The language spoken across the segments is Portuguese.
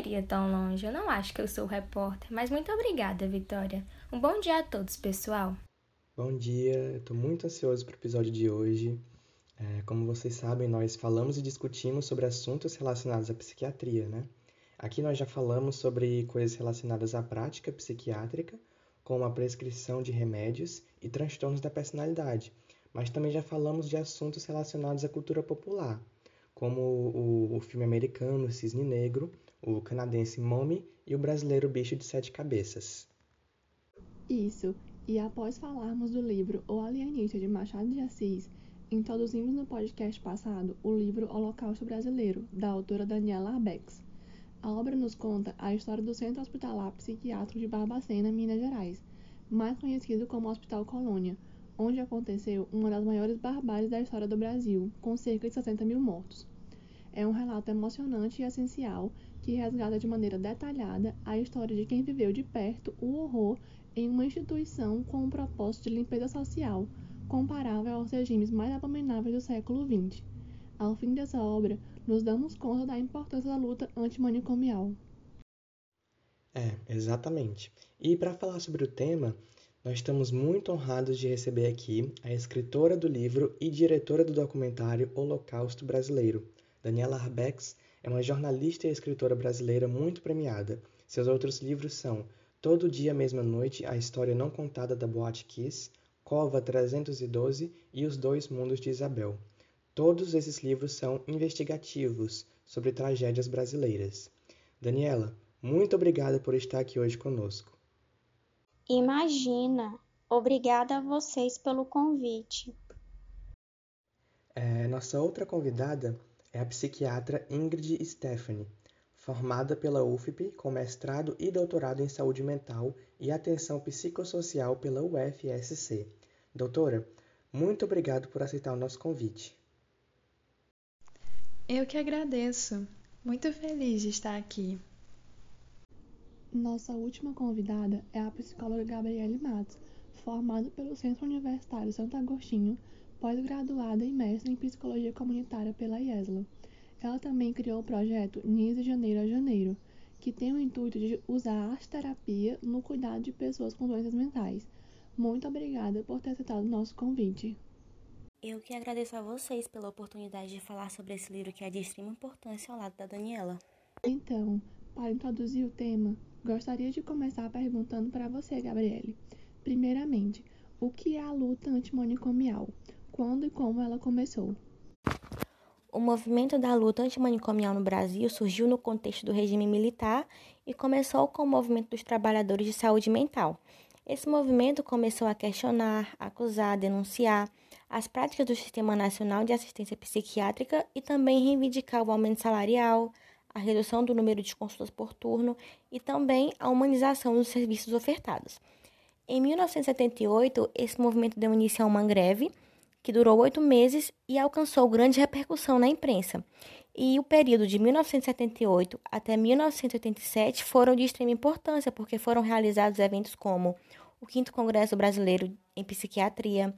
iria tão longe, eu não acho que eu sou repórter, mas muito obrigada, Vitória. Um bom dia a todos, pessoal. Bom dia, estou muito ansioso para o episódio de hoje. É, como vocês sabem, nós falamos e discutimos sobre assuntos relacionados à psiquiatria, né? Aqui nós já falamos sobre coisas relacionadas à prática psiquiátrica, como a prescrição de remédios e transtornos da personalidade, mas também já falamos de assuntos relacionados à cultura popular, como o, o filme americano Cisne Negro, o canadense Mommy e o brasileiro Bicho de Sete Cabeças. Isso, e após falarmos do livro O Alienista de Machado de Assis, Introduzimos no podcast passado o livro Holocausto Brasileiro, da autora Daniela Arbex. A obra nos conta a história do Centro Hospitalar Psiquiátrico de Barbacena, Minas Gerais, mais conhecido como Hospital Colônia, onde aconteceu uma das maiores barbáries da história do Brasil, com cerca de 60 mil mortos. É um relato emocionante e essencial que resgata de maneira detalhada a história de quem viveu de perto o horror em uma instituição com o propósito de limpeza social comparável aos regimes mais abomináveis do século XX. Ao fim dessa obra, nos damos conta da importância da luta antimanicomial. É, exatamente. E para falar sobre o tema, nós estamos muito honrados de receber aqui a escritora do livro e diretora do documentário Holocausto Brasileiro. Daniela Arbex é uma jornalista e escritora brasileira muito premiada. Seus outros livros são Todo Dia, Mesma Noite, A História Não Contada da Boate Kiss, Cova 312 e Os Dois Mundos de Isabel. Todos esses livros são investigativos sobre tragédias brasileiras. Daniela, muito obrigada por estar aqui hoje conosco. Imagina! Obrigada a vocês pelo convite. É, nossa outra convidada é a psiquiatra Ingrid Stephanie, formada pela UFP com mestrado e doutorado em saúde mental e atenção psicossocial pela UFSC. Doutora, muito obrigado por aceitar o nosso convite. Eu que agradeço. Muito feliz de estar aqui. Nossa última convidada é a psicóloga Gabriele Matos, formada pelo Centro Universitário Santo Agostinho, pós-graduada e mestre em psicologia comunitária pela IESLA. Ela também criou o projeto NIS de Janeiro a Janeiro, que tem o intuito de usar a arte-terapia no cuidado de pessoas com doenças mentais muito obrigada por ter aceitado o nosso convite. Eu que agradeço a vocês pela oportunidade de falar sobre esse livro que é de extrema importância ao lado da Daniela. Então, para introduzir o tema, gostaria de começar perguntando para você, Gabriele. Primeiramente, o que é a luta antimanicomial? Quando e como ela começou? O movimento da luta antimanicomial no Brasil surgiu no contexto do regime militar e começou com o movimento dos trabalhadores de saúde mental, esse movimento começou a questionar, acusar, denunciar as práticas do Sistema Nacional de Assistência Psiquiátrica e também reivindicar o aumento salarial, a redução do número de consultas por turno e também a humanização dos serviços ofertados. Em 1978, esse movimento deu início a uma greve que durou oito meses e alcançou grande repercussão na imprensa. E o período de 1978 até 1987 foram de extrema importância, porque foram realizados eventos como o 5 Congresso Brasileiro em Psiquiatria,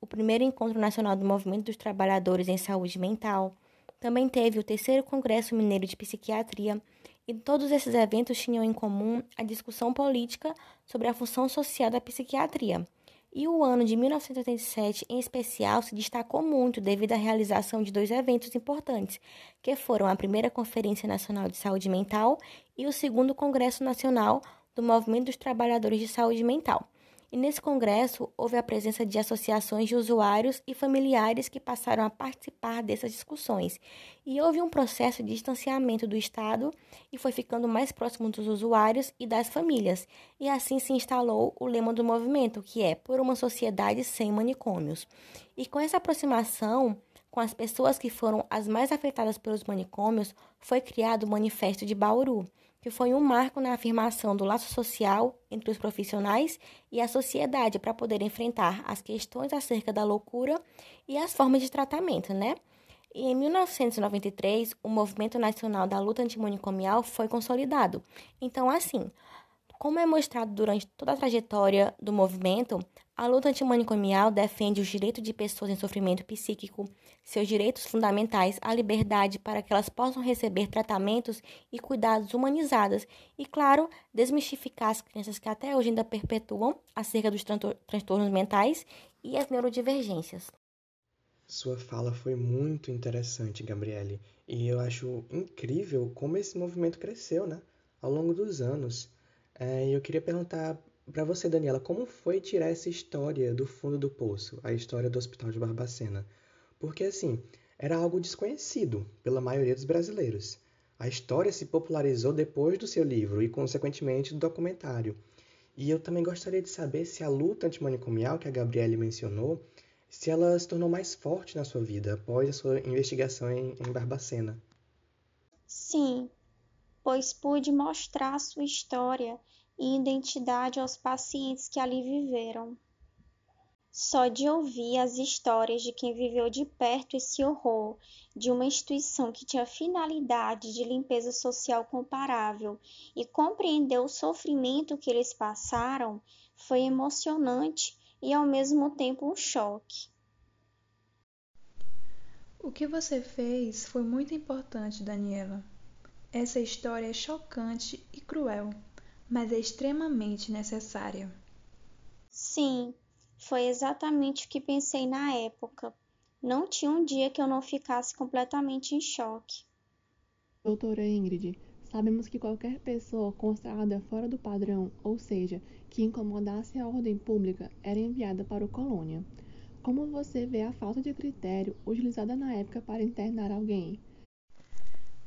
o primeiro Encontro Nacional do Movimento dos Trabalhadores em Saúde Mental, também teve o terceiro Congresso Mineiro de Psiquiatria, e todos esses eventos tinham em comum a discussão política sobre a função social da psiquiatria. E o ano de 1987, em especial, se destacou muito devido à realização de dois eventos importantes, que foram a primeira Conferência Nacional de Saúde Mental e o segundo Congresso Nacional do Movimento dos Trabalhadores de Saúde Mental. E nesse congresso houve a presença de associações de usuários e familiares que passaram a participar dessas discussões. E houve um processo de distanciamento do Estado e foi ficando mais próximo dos usuários e das famílias. E assim se instalou o lema do movimento, que é por uma sociedade sem manicômios. E com essa aproximação com as pessoas que foram as mais afetadas pelos manicômios, foi criado o Manifesto de Bauru que foi um marco na afirmação do laço social entre os profissionais e a sociedade para poder enfrentar as questões acerca da loucura e as formas de tratamento, né? E em 1993, o Movimento Nacional da Luta Antimanicomial foi consolidado. Então, assim, como é mostrado durante toda a trajetória do movimento, a luta antimanicomial defende os direitos de pessoas em sofrimento psíquico, seus direitos fundamentais à liberdade para que elas possam receber tratamentos e cuidados humanizados e, claro, desmistificar as crenças que até hoje ainda perpetuam acerca dos transtornos mentais e as neurodivergências. Sua fala foi muito interessante, Gabriele, e eu acho incrível como esse movimento cresceu, né, ao longo dos anos. É, eu queria perguntar para você, Daniela, como foi tirar essa história do fundo do poço, a história do Hospital de Barbacena? Porque, assim, era algo desconhecido pela maioria dos brasileiros. A história se popularizou depois do seu livro e, consequentemente, do documentário. E eu também gostaria de saber se a luta antimanicomial que a Gabriele mencionou, se ela se tornou mais forte na sua vida após a sua investigação em, em Barbacena. Sim, pois pude mostrar sua história e identidade aos pacientes que ali viveram. Só de ouvir as histórias de quem viveu de perto esse horror de uma instituição que tinha finalidade de limpeza social comparável e compreender o sofrimento que eles passaram foi emocionante e ao mesmo tempo um choque. O que você fez foi muito importante, Daniela. Essa história é chocante e cruel, mas é extremamente necessária. Sim, foi exatamente o que pensei na época. Não tinha um dia que eu não ficasse completamente em choque. Doutora Ingrid, sabemos que qualquer pessoa considerada fora do padrão, ou seja, que incomodasse a ordem pública, era enviada para o colônia. Como você vê a falta de critério utilizada na época para internar alguém?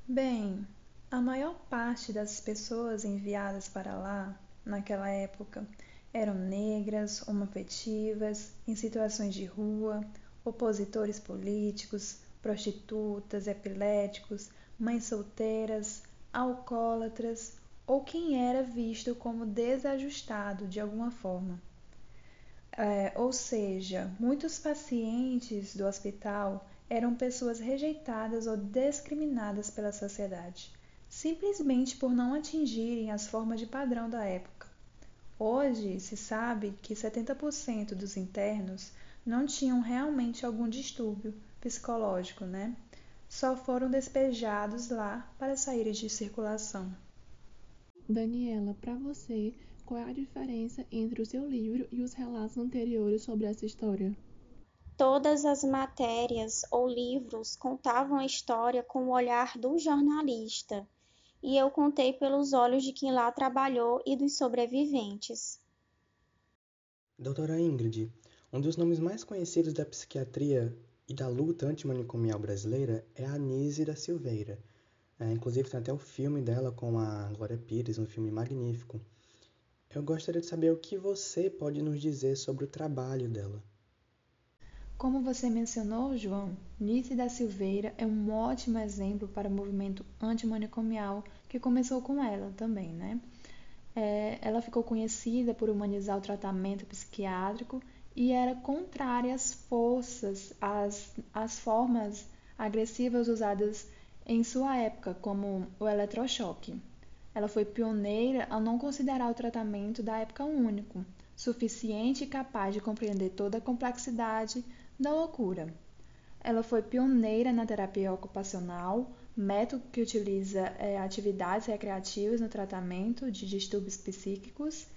Bem, a maior parte das pessoas enviadas para lá, naquela época, eram negras, homoafetivas, em situações de rua, opositores políticos, prostitutas, epiléticos, mães solteiras, alcoólatras ou quem era visto como desajustado de alguma forma. É, ou seja, muitos pacientes do hospital eram pessoas rejeitadas ou discriminadas pela sociedade simplesmente por não atingirem as formas de padrão da época. Hoje se sabe que 70% dos internos não tinham realmente algum distúrbio psicológico, né? Só foram despejados lá para saírem de circulação. Daniela, para você, qual é a diferença entre o seu livro e os relatos anteriores sobre essa história? Todas as matérias ou livros contavam a história com o olhar do jornalista, e eu contei pelos olhos de quem lá trabalhou e dos sobreviventes. Doutora Ingrid, um dos nomes mais conhecidos da psiquiatria e da luta antimanicomial brasileira é a Anise da Silveira. É, inclusive tem até o filme dela com a Glória Pires, um filme magnífico. Eu gostaria de saber o que você pode nos dizer sobre o trabalho dela. Como você mencionou, João, Nice da Silveira é um ótimo exemplo para o movimento antimanicomial que começou com ela também, né? É, ela ficou conhecida por humanizar o tratamento psiquiátrico e era contrária às forças, às, às formas agressivas usadas em sua época, como o eletrochoque. Ela foi pioneira ao não considerar o tratamento da época único, suficiente e capaz de compreender toda a complexidade da loucura. Ela foi pioneira na terapia ocupacional, método que utiliza é, atividades recreativas no tratamento de distúrbios psíquicos,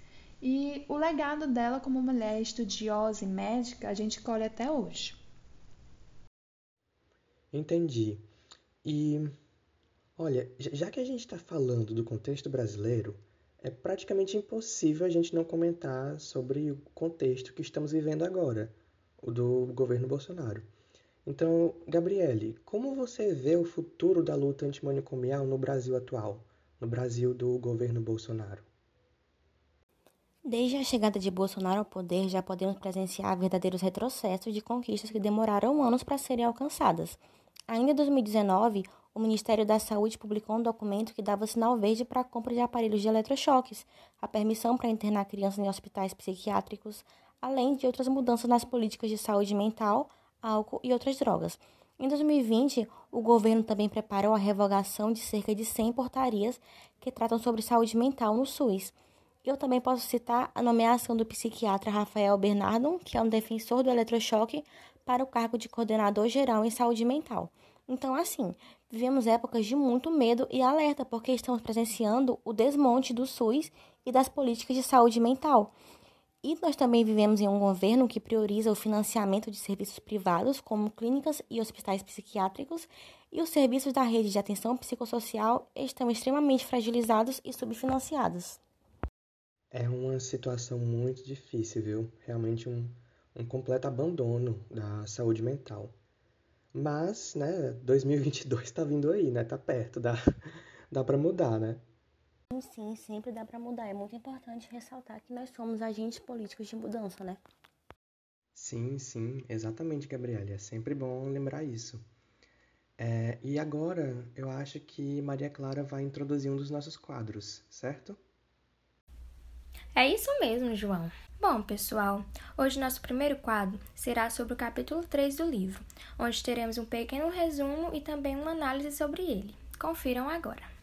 e o legado dela como mulher estudiosa e médica a gente colhe até hoje. Entendi. E olha, já que a gente está falando do contexto brasileiro, é praticamente impossível a gente não comentar sobre o contexto que estamos vivendo agora do governo Bolsonaro. Então, Gabriele, como você vê o futuro da luta antimanicomial no Brasil atual, no Brasil do governo Bolsonaro? Desde a chegada de Bolsonaro ao poder, já podemos presenciar verdadeiros retrocessos de conquistas que demoraram anos para serem alcançadas. Ainda em 2019, o Ministério da Saúde publicou um documento que dava sinal verde para a compra de aparelhos de eletrochoques, a permissão para internar crianças em hospitais psiquiátricos, além de outras mudanças nas políticas de saúde mental, álcool e outras drogas. Em 2020, o governo também preparou a revogação de cerca de 100 portarias que tratam sobre saúde mental no SUS. Eu também posso citar a nomeação do psiquiatra Rafael Bernardo, que é um defensor do eletrochoque, para o cargo de coordenador geral em saúde mental. Então, assim, vivemos épocas de muito medo e alerta, porque estamos presenciando o desmonte do SUS e das políticas de saúde mental. E nós também vivemos em um governo que prioriza o financiamento de serviços privados, como clínicas e hospitais psiquiátricos, e os serviços da rede de atenção psicossocial estão extremamente fragilizados e subfinanciados. É uma situação muito difícil, viu? Realmente um, um completo abandono da saúde mental. Mas, né, 2022 está vindo aí, né? Tá perto, dá, dá para mudar, né? Sim, sim, sempre dá para mudar. É muito importante ressaltar que nós somos agentes políticos de mudança, né? Sim, sim, exatamente, Gabriela. É sempre bom lembrar isso. É, e agora eu acho que Maria Clara vai introduzir um dos nossos quadros, certo? É isso mesmo, João. Bom, pessoal, hoje nosso primeiro quadro será sobre o capítulo 3 do livro, onde teremos um pequeno resumo e também uma análise sobre ele. Confiram agora.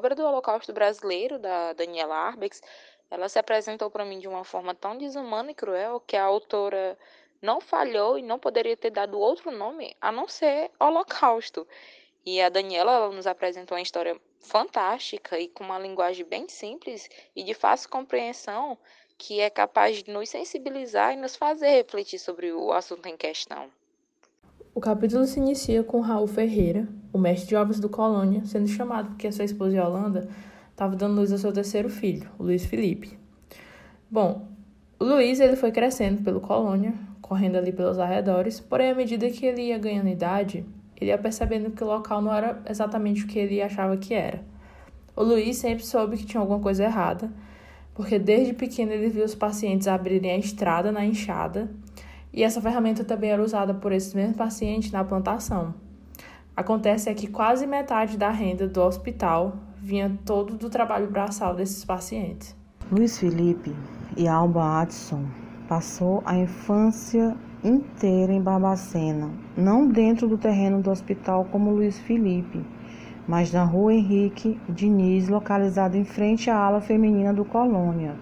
Obra do Holocausto Brasileiro, da Daniela Arbex, ela se apresentou para mim de uma forma tão desumana e cruel que a autora não falhou e não poderia ter dado outro nome a não ser Holocausto. E a Daniela ela nos apresentou uma história fantástica e com uma linguagem bem simples e de fácil compreensão que é capaz de nos sensibilizar e nos fazer refletir sobre o assunto em questão. O capítulo se inicia com Raul Ferreira, o mestre de obras do Colônia, sendo chamado porque sua esposa Yolanda estava dando luz ao seu terceiro filho, o Luiz Felipe. Bom, o Luiz ele foi crescendo pelo Colônia, correndo ali pelos arredores, porém à medida que ele ia ganhando idade, ele ia percebendo que o local não era exatamente o que ele achava que era. O Luiz sempre soube que tinha alguma coisa errada, porque desde pequeno ele viu os pacientes abrirem a estrada na enxada e essa ferramenta também era usada por esses mesmos pacientes na plantação. Acontece é que quase metade da renda do hospital vinha todo do trabalho braçal desses pacientes. Luiz Felipe e Alba Adson passou a infância inteira em Barbacena, não dentro do terreno do hospital como Luiz Felipe, mas na rua Henrique Diniz, localizada em frente à ala feminina do Colônia.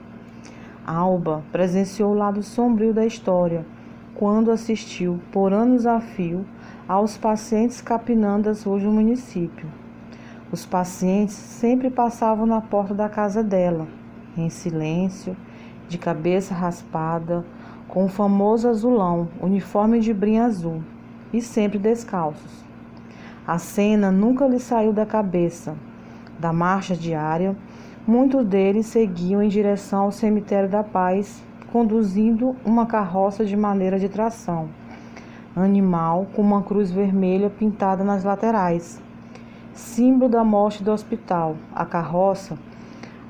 Alba presenciou o lado sombrio da história quando assistiu, por anos a fio, aos pacientes capinando as ruas do município. Os pacientes sempre passavam na porta da casa dela, em silêncio, de cabeça raspada, com o famoso azulão, uniforme de brim azul, e sempre descalços. A cena nunca lhe saiu da cabeça. Da marcha diária, muitos deles seguiam em direção ao cemitério da Paz conduzindo uma carroça de maneira de tração, animal com uma cruz vermelha pintada nas laterais, símbolo da morte do hospital. A carroça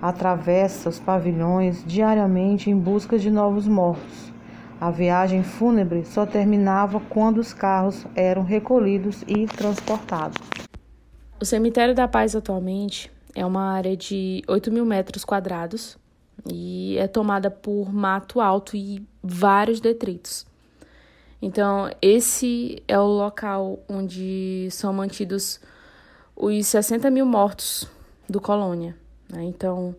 atravessa os pavilhões diariamente em busca de novos mortos. A viagem fúnebre só terminava quando os carros eram recolhidos e transportados. O Cemitério da Paz atualmente é uma área de 8 mil metros quadrados, e é tomada por mato alto e vários detritos. Então, esse é o local onde são mantidos os 60 mil mortos do Colônia. Né? Então,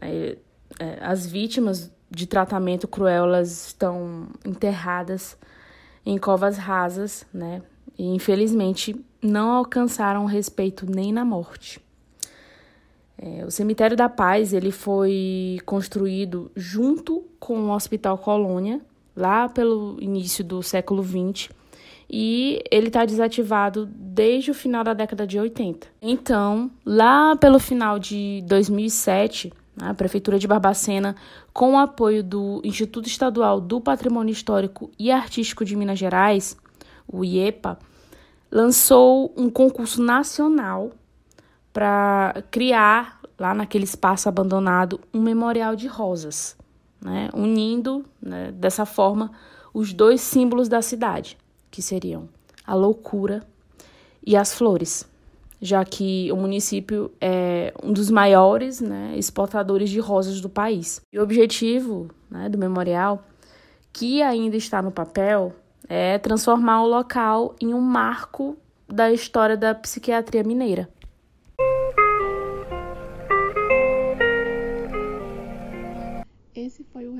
né, é, as vítimas de tratamento cruel elas estão enterradas em covas rasas, né? E infelizmente não alcançaram respeito nem na morte. É, o Cemitério da Paz ele foi construído junto com o Hospital Colônia, lá pelo início do século XX, e ele está desativado desde o final da década de 80. Então, lá pelo final de 2007, a Prefeitura de Barbacena, com o apoio do Instituto Estadual do Patrimônio Histórico e Artístico de Minas Gerais, o IEPA, lançou um concurso nacional para criar lá naquele espaço abandonado um memorial de rosas, né, unindo né, dessa forma os dois símbolos da cidade, que seriam a loucura e as flores. já que o município é um dos maiores né, exportadores de rosas do país. E o objetivo né, do memorial, que ainda está no papel, é transformar o local em um marco da história da psiquiatria mineira.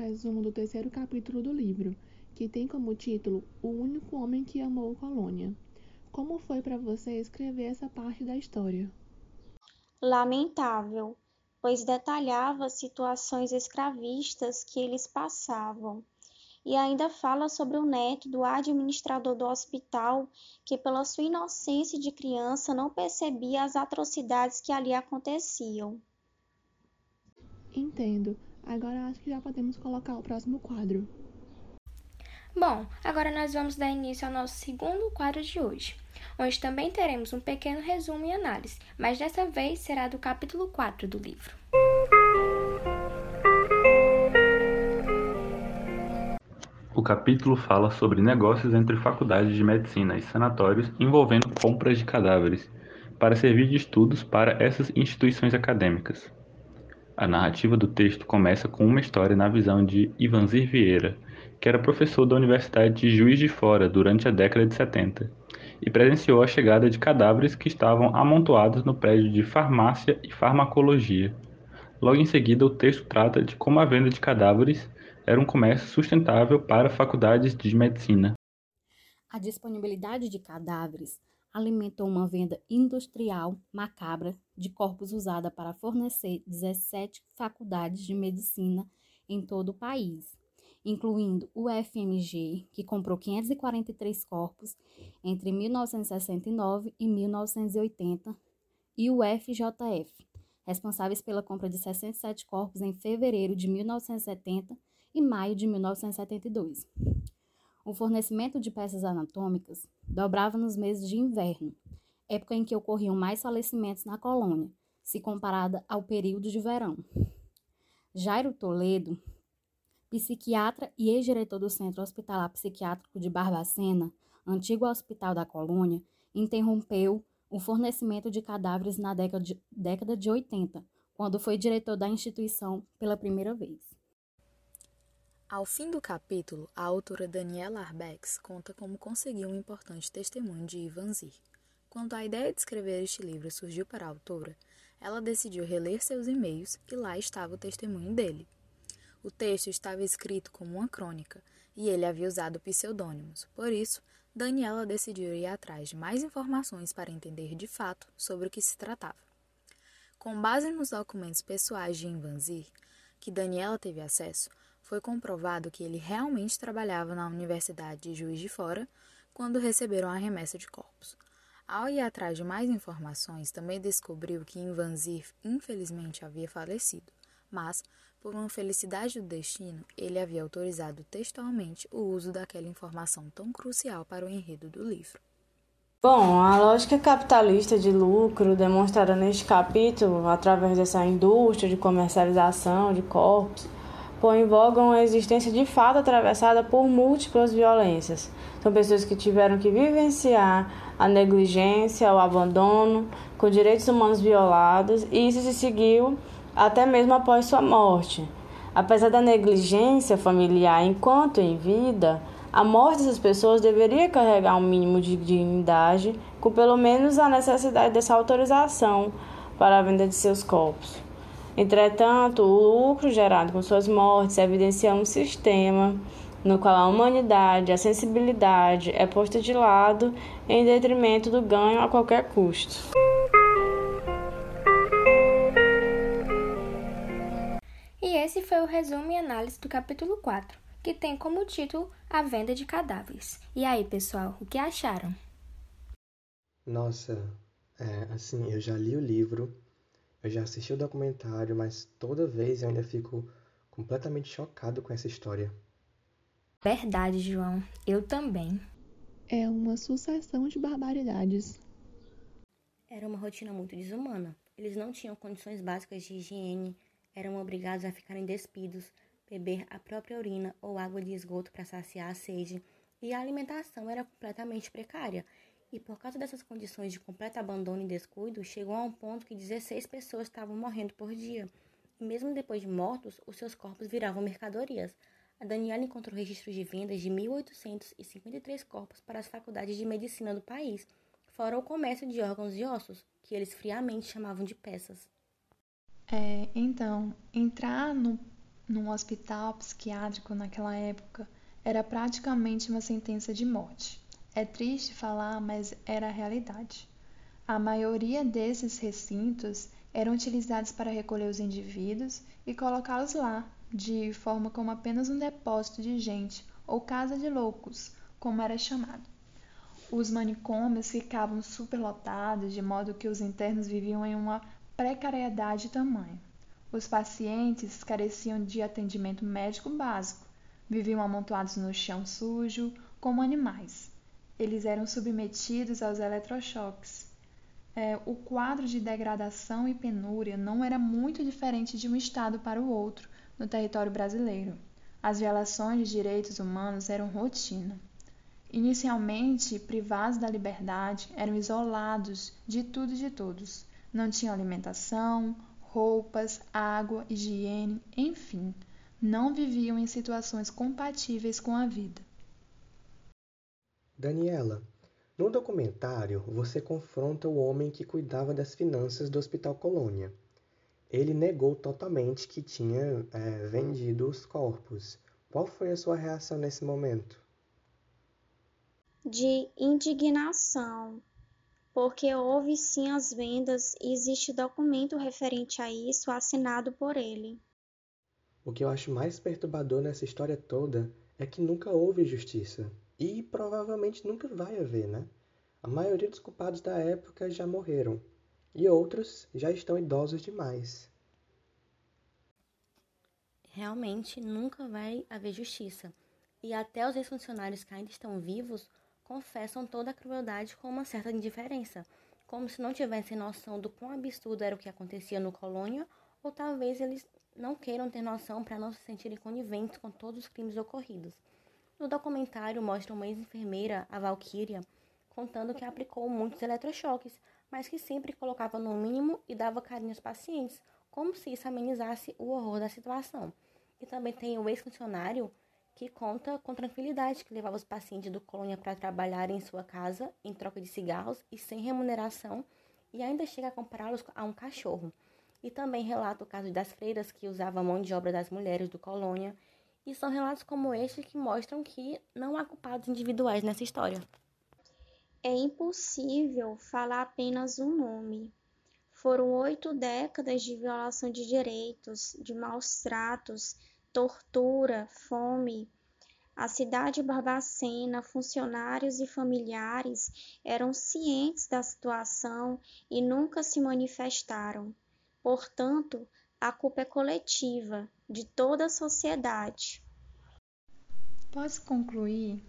Resumo do terceiro capítulo do livro, que tem como título O Único Homem que Amou Colônia. Como foi para você escrever essa parte da história? Lamentável, pois detalhava situações escravistas que eles passavam. E ainda fala sobre o neto do administrador do hospital, que, pela sua inocência de criança, não percebia as atrocidades que ali aconteciam. Entendo. Agora acho que já podemos colocar o próximo quadro. Bom, agora nós vamos dar início ao nosso segundo quadro de hoje, onde também teremos um pequeno resumo e análise, mas dessa vez será do capítulo 4 do livro. O capítulo fala sobre negócios entre faculdades de medicina e sanatórios envolvendo compras de cadáveres, para servir de estudos para essas instituições acadêmicas. A narrativa do texto começa com uma história na visão de Ivanzir Vieira, que era professor da Universidade de Juiz de Fora durante a década de 70 e presenciou a chegada de cadáveres que estavam amontoados no prédio de farmácia e farmacologia. Logo em seguida, o texto trata de como a venda de cadáveres era um comércio sustentável para faculdades de medicina. A disponibilidade de cadáveres alimentou uma venda industrial macabra de corpos usada para fornecer 17 faculdades de medicina em todo o país incluindo o FMG, que comprou 543 corpos entre 1969 e 1980, e o FJF, responsáveis pela compra de 67 corpos em fevereiro de 1970 e maio de 1972. O fornecimento de peças anatômicas dobrava nos meses de inverno, época em que ocorriam mais falecimentos na colônia, se comparada ao período de verão. Jairo Toledo, psiquiatra e ex-diretor do Centro Hospitalar Psiquiátrico de Barbacena, antigo Hospital da Colônia, interrompeu o fornecimento de cadáveres na década de, década de 80, quando foi diretor da instituição pela primeira vez. Ao fim do capítulo, a autora Daniela Arbex conta como conseguiu um importante testemunho de Ivan Zir. Quando a ideia de escrever este livro surgiu para a autora, ela decidiu reler seus e-mails e lá estava o testemunho dele. O texto estava escrito como uma crônica e ele havia usado pseudônimos. Por isso, Daniela decidiu ir atrás de mais informações para entender de fato sobre o que se tratava. Com base nos documentos pessoais de Invanzir, que Daniela teve acesso, foi comprovado que ele realmente trabalhava na Universidade de Juiz de Fora quando receberam a remessa de corpos. Ao ir atrás de mais informações, também descobriu que Invanzir infelizmente havia falecido, mas por uma felicidade do destino, ele havia autorizado textualmente o uso daquela informação tão crucial para o enredo do livro. Bom, a lógica capitalista de lucro demonstrada neste capítulo, através dessa indústria de comercialização de corpos, põe em voga uma existência de fato atravessada por múltiplas violências. São pessoas que tiveram que vivenciar a negligência, o abandono, com direitos humanos violados, e isso se seguiu até mesmo após sua morte. Apesar da negligência familiar enquanto em vida, a morte dessas pessoas deveria carregar um mínimo de dignidade, com pelo menos a necessidade dessa autorização para a venda de seus corpos. Entretanto, o lucro gerado com suas mortes evidencia um sistema no qual a humanidade, a sensibilidade é posta de lado em detrimento do ganho a qualquer custo. esse foi o resumo e análise do capítulo 4, que tem como título A Venda de Cadáveres. E aí, pessoal, o que acharam? Nossa, é, assim, eu já li o livro, eu já assisti o documentário, mas toda vez eu ainda fico completamente chocado com essa história. Verdade, João. Eu também. É uma sucessão de barbaridades. Era uma rotina muito desumana. Eles não tinham condições básicas de higiene, eram obrigados a ficarem despidos, beber a própria urina ou água de esgoto para saciar a sede, e a alimentação era completamente precária. E por causa dessas condições de completo abandono e descuido, chegou a um ponto que 16 pessoas estavam morrendo por dia. E mesmo depois de mortos, os seus corpos viravam mercadorias. A Daniela encontrou registros de vendas de 1.853 corpos para as faculdades de medicina do país, fora o comércio de órgãos e ossos, que eles friamente chamavam de peças. É, então, entrar no, num hospital psiquiátrico naquela época era praticamente uma sentença de morte. É triste falar, mas era a realidade. A maioria desses recintos eram utilizados para recolher os indivíduos e colocá-los lá, de forma como apenas um depósito de gente ou casa de loucos, como era chamado. Os manicômios ficavam superlotados, de modo que os internos viviam em uma precariedade tamanha. Os pacientes careciam de atendimento médico básico, viviam amontoados no chão sujo, como animais. Eles eram submetidos aos eletrochoques. É, o quadro de degradação e penúria não era muito diferente de um estado para o outro no território brasileiro. As violações de direitos humanos eram rotina. Inicialmente privados da liberdade, eram isolados de tudo e de todos não tinham alimentação, roupas, água, higiene, enfim, não viviam em situações compatíveis com a vida. Daniela, no documentário você confronta o homem que cuidava das finanças do Hospital Colônia. Ele negou totalmente que tinha é, vendido os corpos. Qual foi a sua reação nesse momento? De indignação, porque houve sim as vendas e existe documento referente a isso assinado por ele. O que eu acho mais perturbador nessa história toda é que nunca houve justiça. E provavelmente nunca vai haver, né? A maioria dos culpados da época já morreram. E outros já estão idosos demais. Realmente nunca vai haver justiça. E até os ex-funcionários que ainda estão vivos confessam toda a crueldade com uma certa indiferença, como se não tivessem noção do quão absurdo era o que acontecia no colônia, ou talvez eles não queiram ter noção para não se sentirem coniventes com todos os crimes ocorridos. No documentário mostra uma ex-enfermeira, a Valkyria, contando que aplicou muitos eletrochoques, mas que sempre colocava no mínimo e dava carinho aos pacientes, como se isso amenizasse o horror da situação. E também tem o ex-funcionário que conta com tranquilidade que levava os pacientes do colônia para trabalhar em sua casa em troca de cigarros e sem remuneração e ainda chega a compará-los a um cachorro. E também relata o caso das freiras que usavam a mão de obra das mulheres do colônia. E são relatos como este que mostram que não há culpados individuais nessa história. É impossível falar apenas um nome. Foram oito décadas de violação de direitos, de maus tratos, tortura, fome. A cidade Barbacena, funcionários e familiares eram cientes da situação e nunca se manifestaram. Portanto, a culpa é coletiva, de toda a sociedade. Posso concluir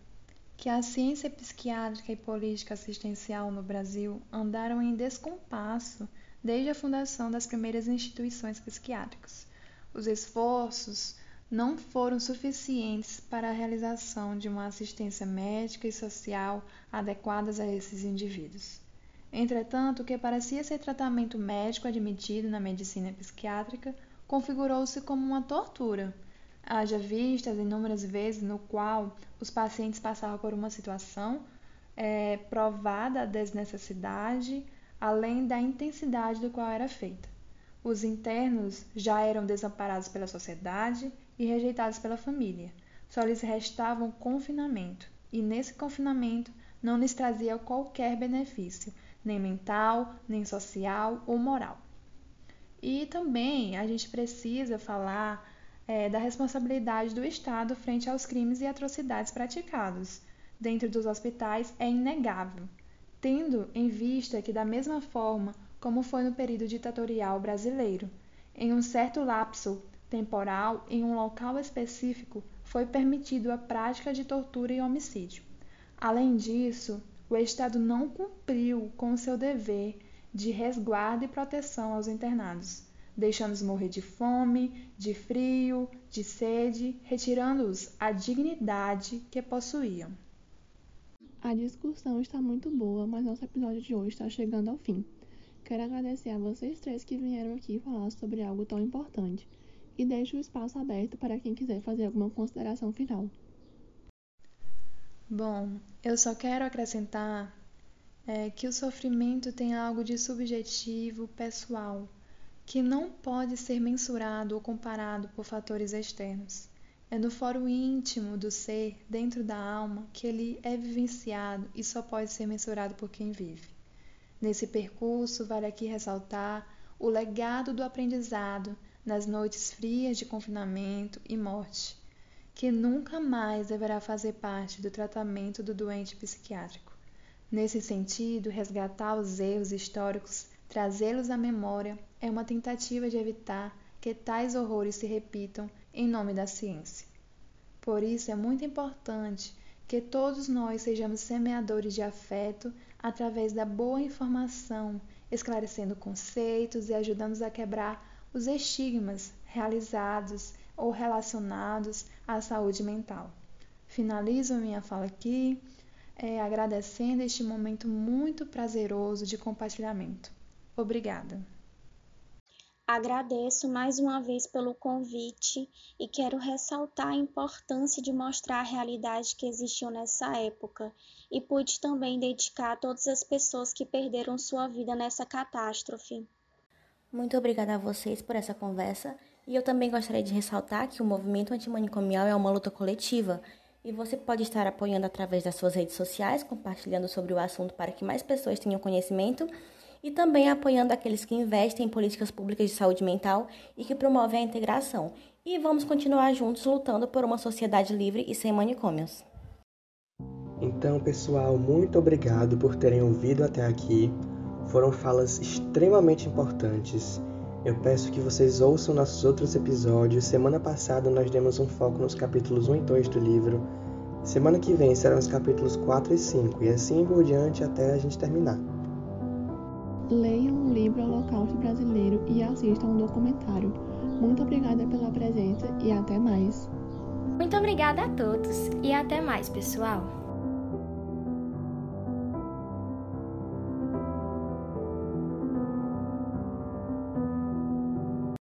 que a ciência psiquiátrica e política assistencial no Brasil andaram em descompasso desde a fundação das primeiras instituições psiquiátricas. Os esforços não foram suficientes para a realização de uma assistência médica e social adequadas a esses indivíduos. Entretanto, o que parecia ser tratamento médico admitido na medicina psiquiátrica configurou-se como uma tortura, haja vista as inúmeras vezes no qual os pacientes passavam por uma situação é, provada a desnecessidade, além da intensidade do qual era feita. Os internos já eram desamparados pela sociedade e rejeitados pela família. Só lhes restava um confinamento, e nesse confinamento não lhes trazia qualquer benefício, nem mental, nem social ou moral. E também a gente precisa falar é, da responsabilidade do Estado frente aos crimes e atrocidades praticados dentro dos hospitais é inegável, tendo em vista que, da mesma forma como foi no período ditatorial brasileiro, em um certo lapso temporal em um local específico foi permitido a prática de tortura e homicídio. Além disso, o Estado não cumpriu com seu dever de resguardo e proteção aos internados, deixando-os morrer de fome, de frio, de sede, retirando-os a dignidade que possuíam. A discussão está muito boa, mas nosso episódio de hoje está chegando ao fim. Quero agradecer a vocês três que vieram aqui falar sobre algo tão importante e deixo o espaço aberto para quem quiser fazer alguma consideração final. Bom, eu só quero acrescentar é, que o sofrimento tem algo de subjetivo, pessoal, que não pode ser mensurado ou comparado por fatores externos. É no fórum íntimo do ser, dentro da alma, que ele é vivenciado e só pode ser mensurado por quem vive. Nesse percurso, vale aqui ressaltar o legado do aprendizado nas noites frias de confinamento e morte, que nunca mais deverá fazer parte do tratamento do doente psiquiátrico. Nesse sentido, resgatar os erros históricos, trazê-los à memória, é uma tentativa de evitar que tais horrores se repitam em nome da ciência. Por isso é muito importante que todos nós sejamos semeadores de afeto através da boa informação, esclarecendo conceitos e ajudando a quebrar os estigmas realizados ou relacionados à saúde mental. Finalizo minha fala aqui, é, agradecendo este momento muito prazeroso de compartilhamento. Obrigada. Agradeço mais uma vez pelo convite e quero ressaltar a importância de mostrar a realidade que existiu nessa época e pude também dedicar a todas as pessoas que perderam sua vida nessa catástrofe. Muito obrigada a vocês por essa conversa e eu também gostaria de ressaltar que o movimento antimanicomial é uma luta coletiva e você pode estar apoiando através das suas redes sociais, compartilhando sobre o assunto para que mais pessoas tenham conhecimento e também apoiando aqueles que investem em políticas públicas de saúde mental e que promovem a integração. E vamos continuar juntos lutando por uma sociedade livre e sem manicômios. Então, pessoal, muito obrigado por terem ouvido até aqui. Foram falas extremamente importantes. Eu peço que vocês ouçam nossos outros episódios. Semana passada nós demos um foco nos capítulos 1 e 2 do livro. Semana que vem serão os capítulos 4 e 5, e assim por diante até a gente terminar. Leiam o livro Holocausto Brasileiro e assistam o um documentário. Muito obrigada pela presença e até mais. Muito obrigada a todos e até mais, pessoal.